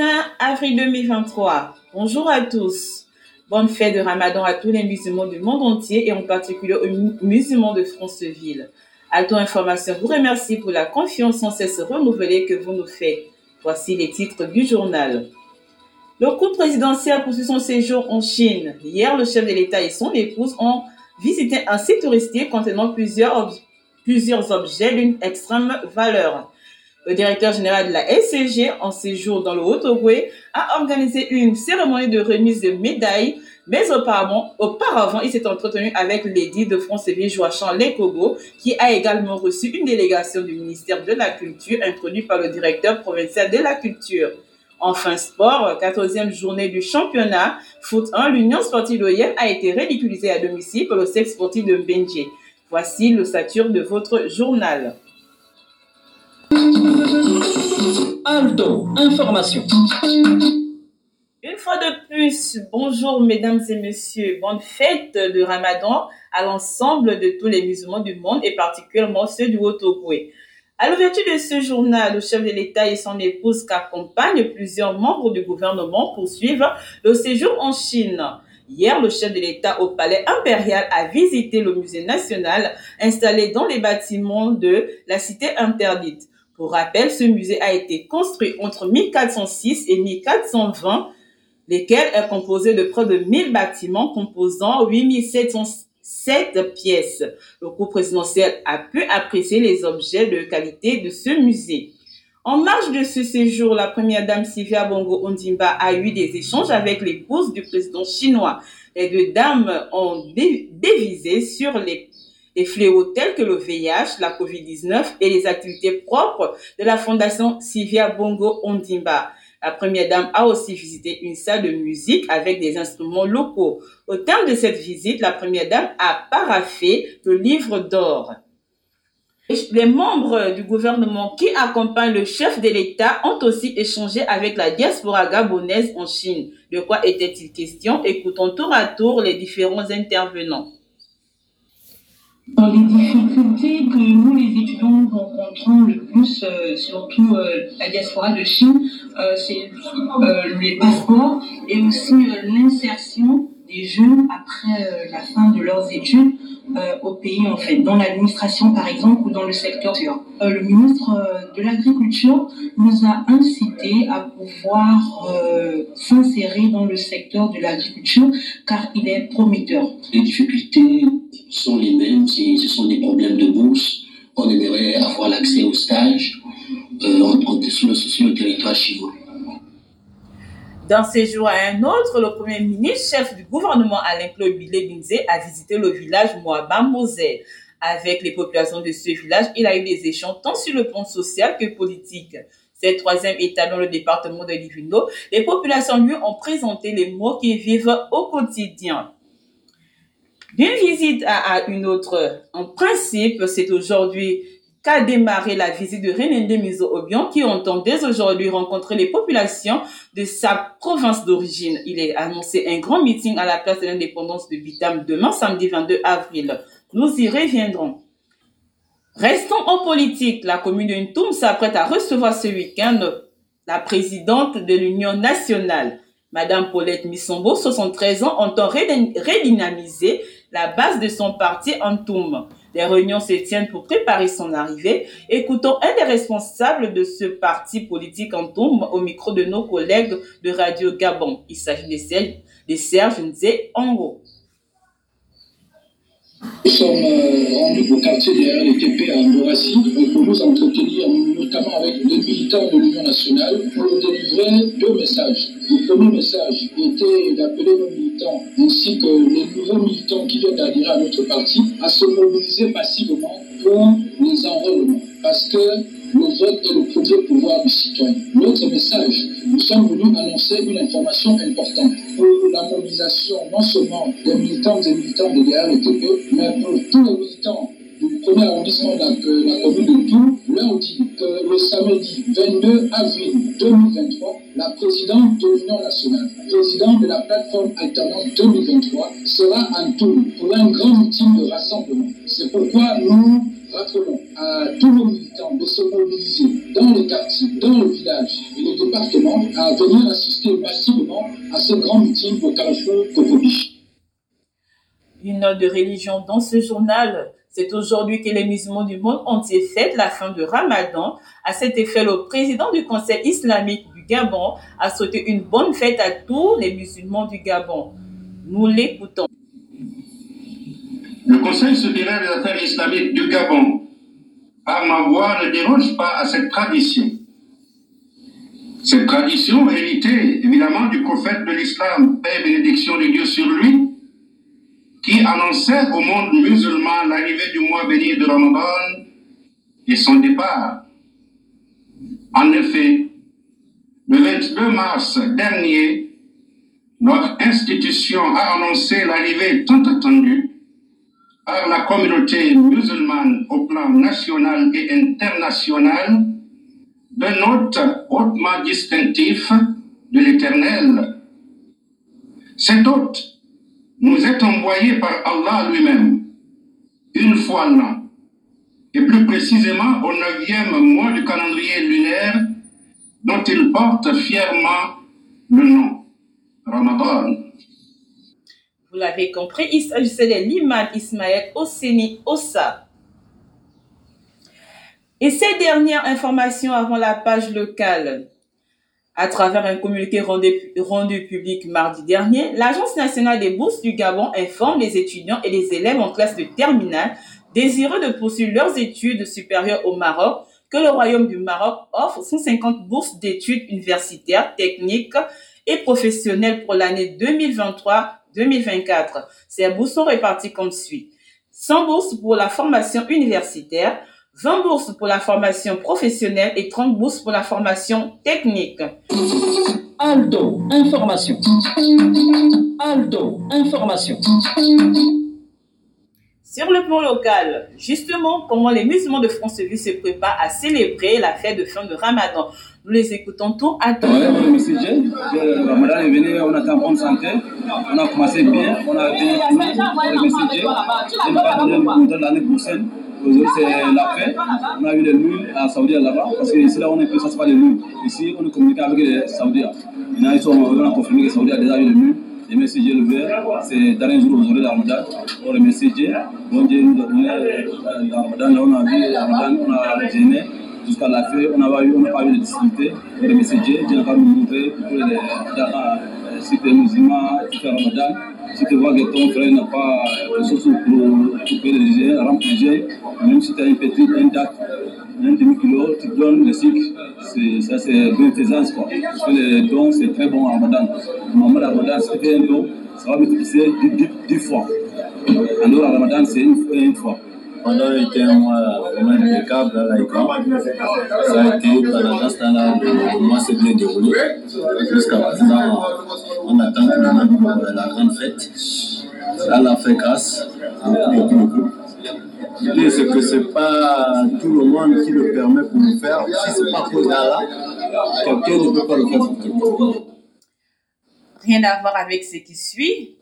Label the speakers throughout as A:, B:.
A: 21 avril 2023. Bonjour à tous. Bonne fête de Ramadan à tous les musulmans du monde entier et en particulier aux musulmans de Franceville. Alto Information vous remercie pour la confiance sans cesse renouvelée que vous nous faites. Voici les titres du journal. Le couple présidentiel poursuit son séjour en Chine. Hier, le chef de l'État et son épouse ont visité un site touristique contenant plusieurs objets d'une extrême valeur. Le directeur général de la SCG, en séjour dans le Haut-Ogooué, a organisé une cérémonie de remise de médailles, mais auparavant, auparavant il s'est entretenu avec l'édit de France-Séville Joachim Lekogo, qui a également reçu une délégation du ministère de la Culture introduite par le directeur provincial de la Culture. Enfin, sport, 14e journée du championnat. Foot 1, l'Union sportive d'Oyen a été ridiculisée à domicile par le sexe sportif de Benji. Voici le sature de votre journal.
B: Alto, information.
A: Une fois de plus, bonjour mesdames et messieurs, bonne fête de Ramadan à l'ensemble de tous les musulmans du monde et particulièrement ceux du Haut-Ogooué. À l'ouverture de ce journal, le chef de l'État et son épouse qu'accompagnent plusieurs membres du gouvernement poursuivent le séjour en Chine. Hier, le chef de l'État au palais impérial a visité le musée national installé dans les bâtiments de la cité interdite. Pour rappel, ce musée a été construit entre 1406 et 1420, lesquels est composé de près de 1000 bâtiments composant 8707 pièces. Le cours présidentiel a pu apprécier les objets de qualité de ce musée. En marge de ce séjour, la première dame Sylvia Bongo Ondimba a eu des échanges avec l'épouse du président chinois. Les deux dames ont dévisé sur les des fléaux tels que le VIH, la COVID-19 et les activités propres de la Fondation Sylvia Bongo Ondimba. La première dame a aussi visité une salle de musique avec des instruments locaux. Au terme de cette visite, la première dame a paraffé le livre d'or. Les membres du gouvernement qui accompagnent le chef de l'État ont aussi échangé avec la diaspora gabonaise en Chine. De quoi était-il question? Écoutons tour à tour les différents intervenants.
C: Dans les difficultés que nous, les étudiants, rencontrons le plus, euh, surtout euh, la diaspora de Chine, euh, c'est les passeports et aussi l'insertion des jeunes après la fin de leurs études au pays, en fait, dans l'administration par exemple ou dans le secteur. le ministre de l'Agriculture nous a incité à pouvoir s'insérer dans le secteur de l'agriculture car il est prometteur.
D: Les difficultés sont les mêmes, ce sont des problèmes de bourse. On aimerait avoir l'accès au stage euh, sur, le, sur territoire chinois.
A: D'un séjour à un autre, le Premier ministre, chef du gouvernement Alain Claude Bilé a visité le village Moaba Moselle. Avec les populations de ce village, il a eu des échanges tant sur le plan social que politique. C'est le troisième état dans le département de Livino. Les populations lui ont présenté les mots qu'ils vivent au quotidien. D'une visite à, une autre, en principe, c'est aujourd'hui qu'a démarré la visite de René Mizo Obion qui entend dès aujourd'hui rencontrer les populations de sa province d'origine. Il est annoncé un grand meeting à la place de l'indépendance de Bitam demain, samedi 22 avril. Nous y reviendrons. Restons en politique. La commune de Ntoum s'apprête à recevoir ce week-end la présidente de l'Union nationale. Madame Paulette Missombo, 73 ans, entend redynamiser la base de son parti en Les réunions se tiennent pour préparer son arrivée. Écoutons un des responsables de ce parti politique en Toum au micro de nos collègues de Radio Gabon. Il s'agit de Serge, Nzé Ongo.
E: Nous sommes euh, rendus au quartier de la RLTP à pour nous entretenir notamment avec les militants de l'Union nationale pour délivrer deux messages. Le premier message était d'appeler nos militants ainsi que les nouveaux militants qui viennent d'adhérer à notre parti à se mobiliser massivement pour les enrôlements. Parce que le vote est le premier pouvoir du citoyen. Notre message, nous sommes venus annoncer une information importante pour la mobilisation non seulement des militants et militants de l'RTP, mais pour tous les militants du premier arrondissement de la, commune de Tours, leur dit que le samedi 22 avril 2023, la présidente de l'Union nationale, présidente de la plateforme alternante 2023, sera en Tours pour un grand meeting de rassemblement. C'est pourquoi nous rappelons à tous nos militants de se mobiliser dans les quartiers, dans le village et de département à venir assister massivement à ce grand meeting au carrefour.
A: Une note de religion dans ce journal. C'est aujourd'hui que les musulmans du monde entier fêtent la fin de Ramadan. À cet effet, le président du Conseil islamique du Gabon a souhaité une bonne fête à tous les musulmans du Gabon. Nous l'écoutons.
F: Le Conseil supérieur des affaires islamiques du Gabon, par ma voix, ne déroge pas à cette tradition. Cette tradition héritée évidemment du prophète de l'islam, paix et bénédiction de Dieu sur lui, qui annonçait au monde musulman l'arrivée du mois béni de Ramadan et son départ. En effet, le 22 mars dernier, notre institution a annoncé l'arrivée tant attendue par la communauté musulmane au plan national et international d'un hôte hautement distinctif de l'Éternel. Cet hôte nous est envoyé par Allah lui-même, une fois l'an, et plus précisément au neuvième mois du calendrier lunaire, dont il porte fièrement le nom, Ramadan.
A: Vous l'avez compris, il s'agissait de l'imam Ismaël Osseni Ossa. Et ces dernières informations avant la page locale. À travers un communiqué rendu, rendu, public mardi dernier, l'Agence nationale des bourses du Gabon informe les étudiants et les élèves en classe de terminale désireux de poursuivre leurs études supérieures au Maroc que le Royaume du Maroc offre 150 bourses d'études universitaires, techniques et professionnelles pour l'année 2023-2024. Ces bourses sont réparties comme suit. 100 bourses pour la formation universitaire, 20 bourses pour la formation professionnelle et 30 bourses pour la formation technique.
B: Aldo, information. Aldo, information.
A: Sur le plan local, justement, comment les musulmans de France-Vie se préparent à célébrer la fête de fin de Ramadan? Nous les écoutons tout à
G: on venu, on en bonne santé. On a commencé bien, on a bien. On. On a eu les lunes à Saoudi là-bas. Parce que ici, on est plus, ça les. Ici, on est communiqué avec les Saoudiens. On les déjà eu les Dieu nous a on a vu on gêné jusqu'à la fin. On n'a pas eu, on pas eu de difficulté. Pour les messagers, Dieu n'a pas montré pour les si tu es musulman, fais Ramadan. Si tu vois que ton frère n'a pas quelque chose pour couper les jeûnes, remplir les même si tu as une petite, une date, un demi-kilo, tu donnes le cycle. Ça, c'est bienfaisance. Quoi. Parce que les dons, c'est très bon en Ramadan. De Ramadan, si tu fais un don, ça va multiplier 10 fois. De Ramadan, c'est une, une fois.
H: Pendant a été un mois vraiment impeccable à l'ICAN. Ça a été pendant ce temps-là, le mois s'est bien déroulé. Jusqu'à présent, on attend maintenant la grande fête. Allah fait grâce, beaucoup, beaucoup, beaucoup. L'idée, c'est que ce n'est pas tout le monde qui le permet pour le faire. Si ce n'est pas pour Allah, quelqu'un ne peut pas le faire pour quelqu'un.
A: Rien à voir avec ce qui suit.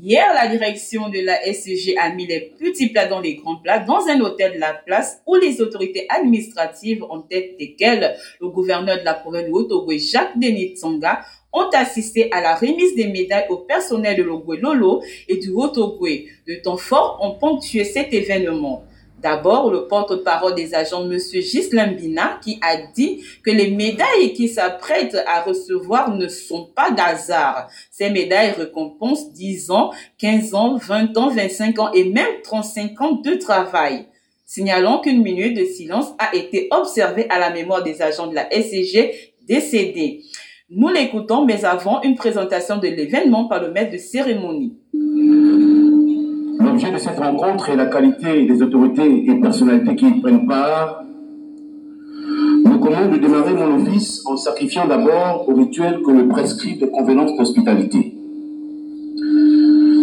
A: Hier, la direction de la SCG a mis les petits plats dans les grands plats dans un hôtel de la place où les autorités administratives, en tête desquelles le gouverneur de la province de Haut-Ogooué, Jacques Denis Tsonga, ont assisté à la remise des médailles au personnel de l'Ogooué Lolo et du Haut-Ogooué. De temps fort ont ponctué cet événement. D'abord, le porte-parole des agents, M. Gislain Bina, qui a dit que les médailles qu'il s'apprête à recevoir ne sont pas d'hasard. Ces médailles récompensent 10 ans, 15 ans, 20 ans, 25 ans et même 35 ans de travail. Signalons qu'une minute de silence a été observée à la mémoire des agents de la SCG décédés. Nous l'écoutons, mais avant une présentation de l'événement par le maître de cérémonie.
I: L'objet de cette rencontre est la qualité des autorités et personnalités qui y prennent part. Me commande de démarrer mon office en sacrifiant d'abord au rituel que me prescrit de convenances d'hospitalité.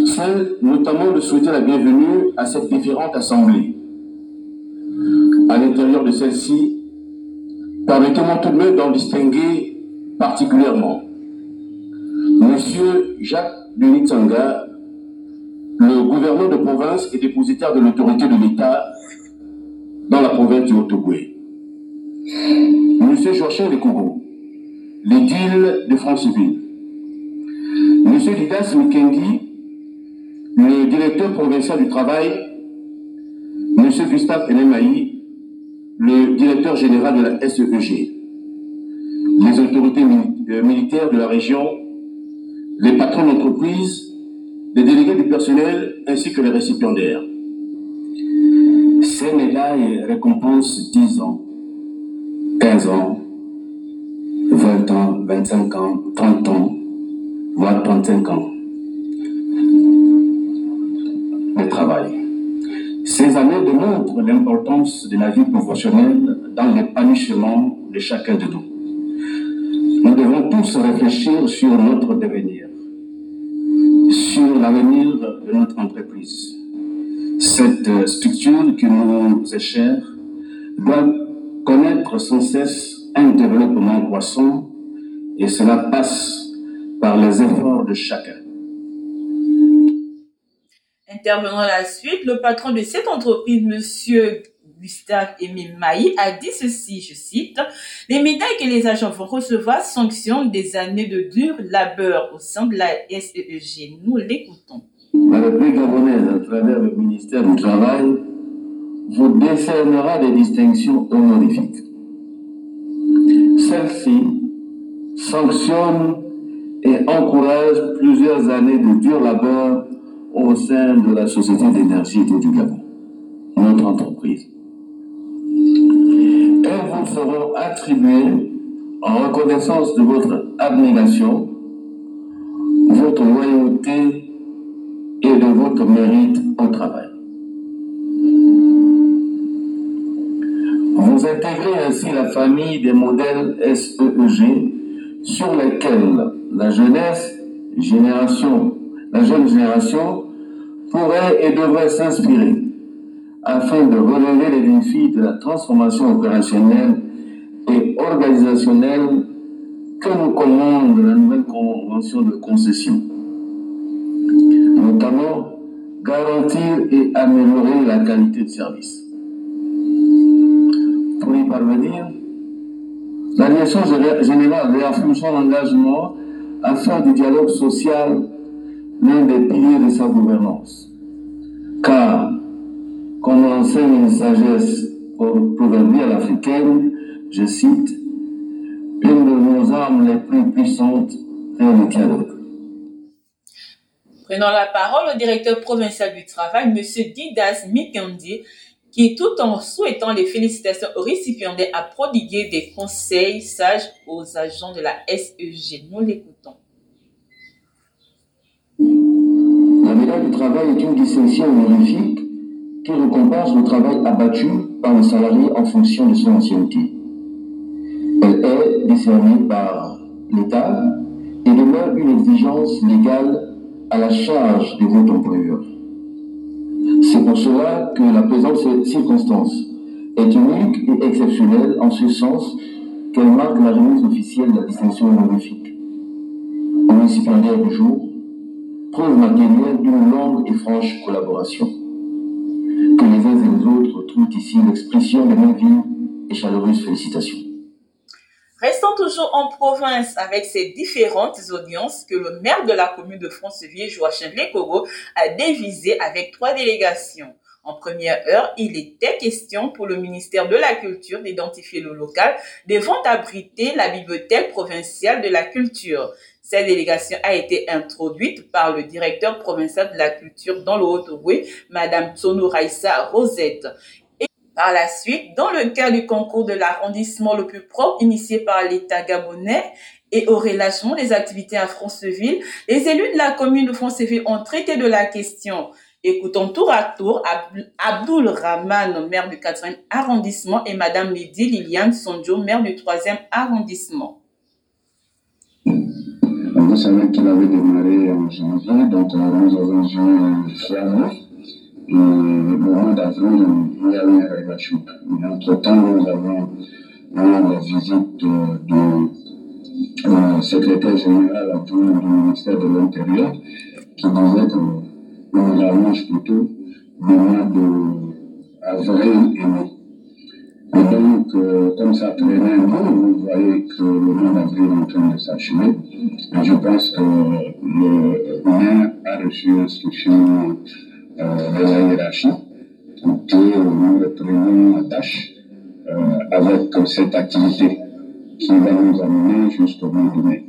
I: Seul, notamment, de souhaiter la bienvenue à cette différente assemblée. À l'intérieur de celle-ci, permettez-moi tout de même d'en distinguer particulièrement Monsieur Jacques Denis Tsanga, le gouverneur de province est dépositaire de l'autorité de l'État dans la province du Haut-Ogooué. Monsieur Joachim Lekourou, l'édile de Franceville. Monsieur Didas Mikendi, le directeur provincial du travail, Monsieur Gustave Enemaï, le directeur général de la SEG, les autorités euh, militaires de la région, les patrons d'entreprise, les délégués du personnel ainsi que les récipiendaires. Ces médailles récompensent 10 ans, 15 ans, 20 ans, 25 ans, 30 ans, voire 35 ans de travail. Ces années démontrent l'importance de la vie professionnelle dans l'épanouissement de chacun de nous. Nous devons tous réfléchir sur notre devenir, l'avenir de notre entreprise. Cette structure qui nous est chère doit connaître sans cesse un développement croissant et cela passe par les efforts de chacun.
A: Intervenant à la suite, le patron de cette entreprise, Monsieur Gustave Émile Maï, a dit ceci, je cite, Les médailles que les agents vont recevoir sanctionnent des années de dur labeur au sein de la SEG. Nous l'écoutons.
I: La République gabonaise, à travers le ministère du Travail, vous décernera des distinctions honorifiques. Celle-ci sanctionne et encourage plusieurs années de dur labeur au sein de la Société d'énergie du Gabon, notre entreprise. Seront attribuées en reconnaissance de votre abnégation, votre loyauté et de votre mérite au travail. Vous intégrez ainsi la famille des modèles SEEG sur lesquels la jeunesse, génération, la jeune génération pourrait et devrait s'inspirer afin de relever les défis de la transformation opérationnelle et organisationnelle que nous commande la nouvelle convention de concession. Notamment, garantir et améliorer la qualité de service. Pour y parvenir, la direction générale réaffirme son engagement à faire du dialogue social l'un des piliers de sa gouvernance. Car, comme l'enseigne une sagesse proverbiale africaine, je cite, une de nos armes les plus puissantes est le dialogue.
A: Prenant la parole, le directeur provincial du travail, M. Didas Mikendi, qui, tout en souhaitant les félicitations aux récipiendaires, a prodigué des conseils sages aux agents de la SEG. Nous l'écoutons.
I: La médaille du travail est une distinction honorifique qui récompense le travail abattu par le salarié en fonction de son ancienneté. Elle est décernée par l'État et demeure une exigence légale à la charge de votre employeur. C'est pour cela que la présente circonstance est unique et exceptionnelle en ce sens qu'elle marque la remise officielle de la distinction honorifique. Récipiendaire du jour, preuve matérielle d'une longue et franche collaboration. Trouvent ici l'expression de vives et chaleureuses félicitations.
A: Restons toujours en province avec ces différentes audiences que le maire de la commune de Franceville, Joachim Lécoro, a dévisées avec trois délégations. En première heure, il était question pour le ministère de la Culture d'identifier le local devant abriter la bibliothèque provinciale de la culture. Cette délégation a été introduite par le directeur provincial de la culture dans le Haut-Ogooué, Madame Tsono Raissa Rosette. Par la suite, dans le cas du concours de l'arrondissement le plus propre initié par l'État gabonais et au relâchement des activités à Franceville, les élus de la commune de Franceville ont traité de la question. Écoutons tour à tour Abdul Rahman, maire du 4e arrondissement, et Madame Lydie Liliane Sonjo, maire du 3e arrondissement.
J: Vous savez qu'il avait démarré en janvier, donc nous avons joué fin et le mois d'avril, il y a eu une relâchement. Entre-temps, nous avons eu la visite du secrétaire général adjoint du ministère de l'Intérieur qui disait que nous allonge plutôt le mois d'avril et mai. Et donc, euh, comme ça traînait un vous voyez que le mois d'avril est en train de s'achever. Je pense que le maire a reçu l'instruction euh, de la hiérarchie qui nous reprenons la tâche euh, avec cette activité qui va nous amener jusqu'au mois de mai.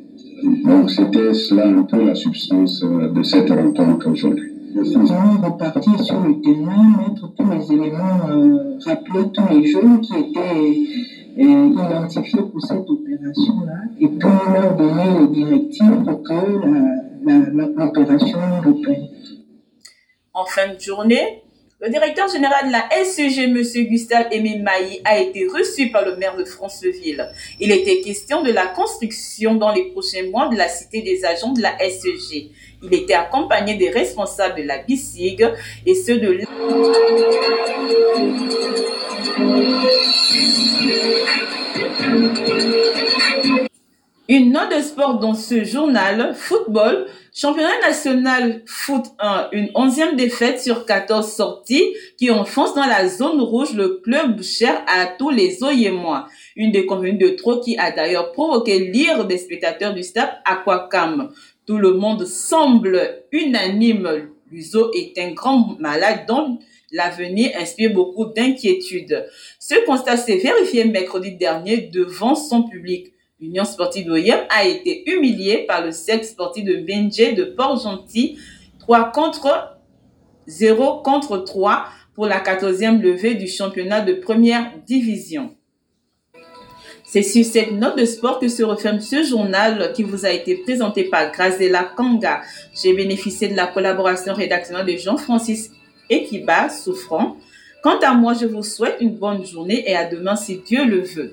J: Donc c'était cela un peu la substance euh, de cette rencontre aujourd'hui.
K: Nous repartir sur le terrain, mettre tous les éléments, euh, rappeler tous les jeunes qui étaient euh, identifiés pour cette opération-là, et puis leur donner les directives pour que l'opération reprenne.
A: En fin de journée, le directeur général de la SEG, M. Gustave Émile Mailly, a été reçu par le maire de Franceville. Il était question de la construction dans les prochains mois de la cité des agents de la SEG. Il était accompagné des responsables de la BICIG et ceux de De sport dans ce journal, football, championnat national foot 1, une onzième défaite sur 14 sorties qui enfonce dans la zone rouge le club cher à tous les Oyémois. Une déconvenue de trop qui a d'ailleurs provoqué l'ire des spectateurs du stade Aquacam. Tout le monde semble unanime. L'USO est un grand malade dont l'avenir inspire beaucoup d'inquiétude. Ce constat s'est vérifié mercredi dernier devant son public. L'Union sportive d'Oyem a été humiliée par le sexe sportif de Benje de Port-Gentil, 3 contre 0 contre 3 pour la 14e levée du championnat de première division. C'est sur cette note de sport que se referme ce journal qui vous a été présenté par Grazela Kanga. J'ai bénéficié de la collaboration rédactionnelle de Jean-Francis Ekiba, souffrant. Quant à moi, je vous souhaite une bonne journée et à demain si Dieu le veut.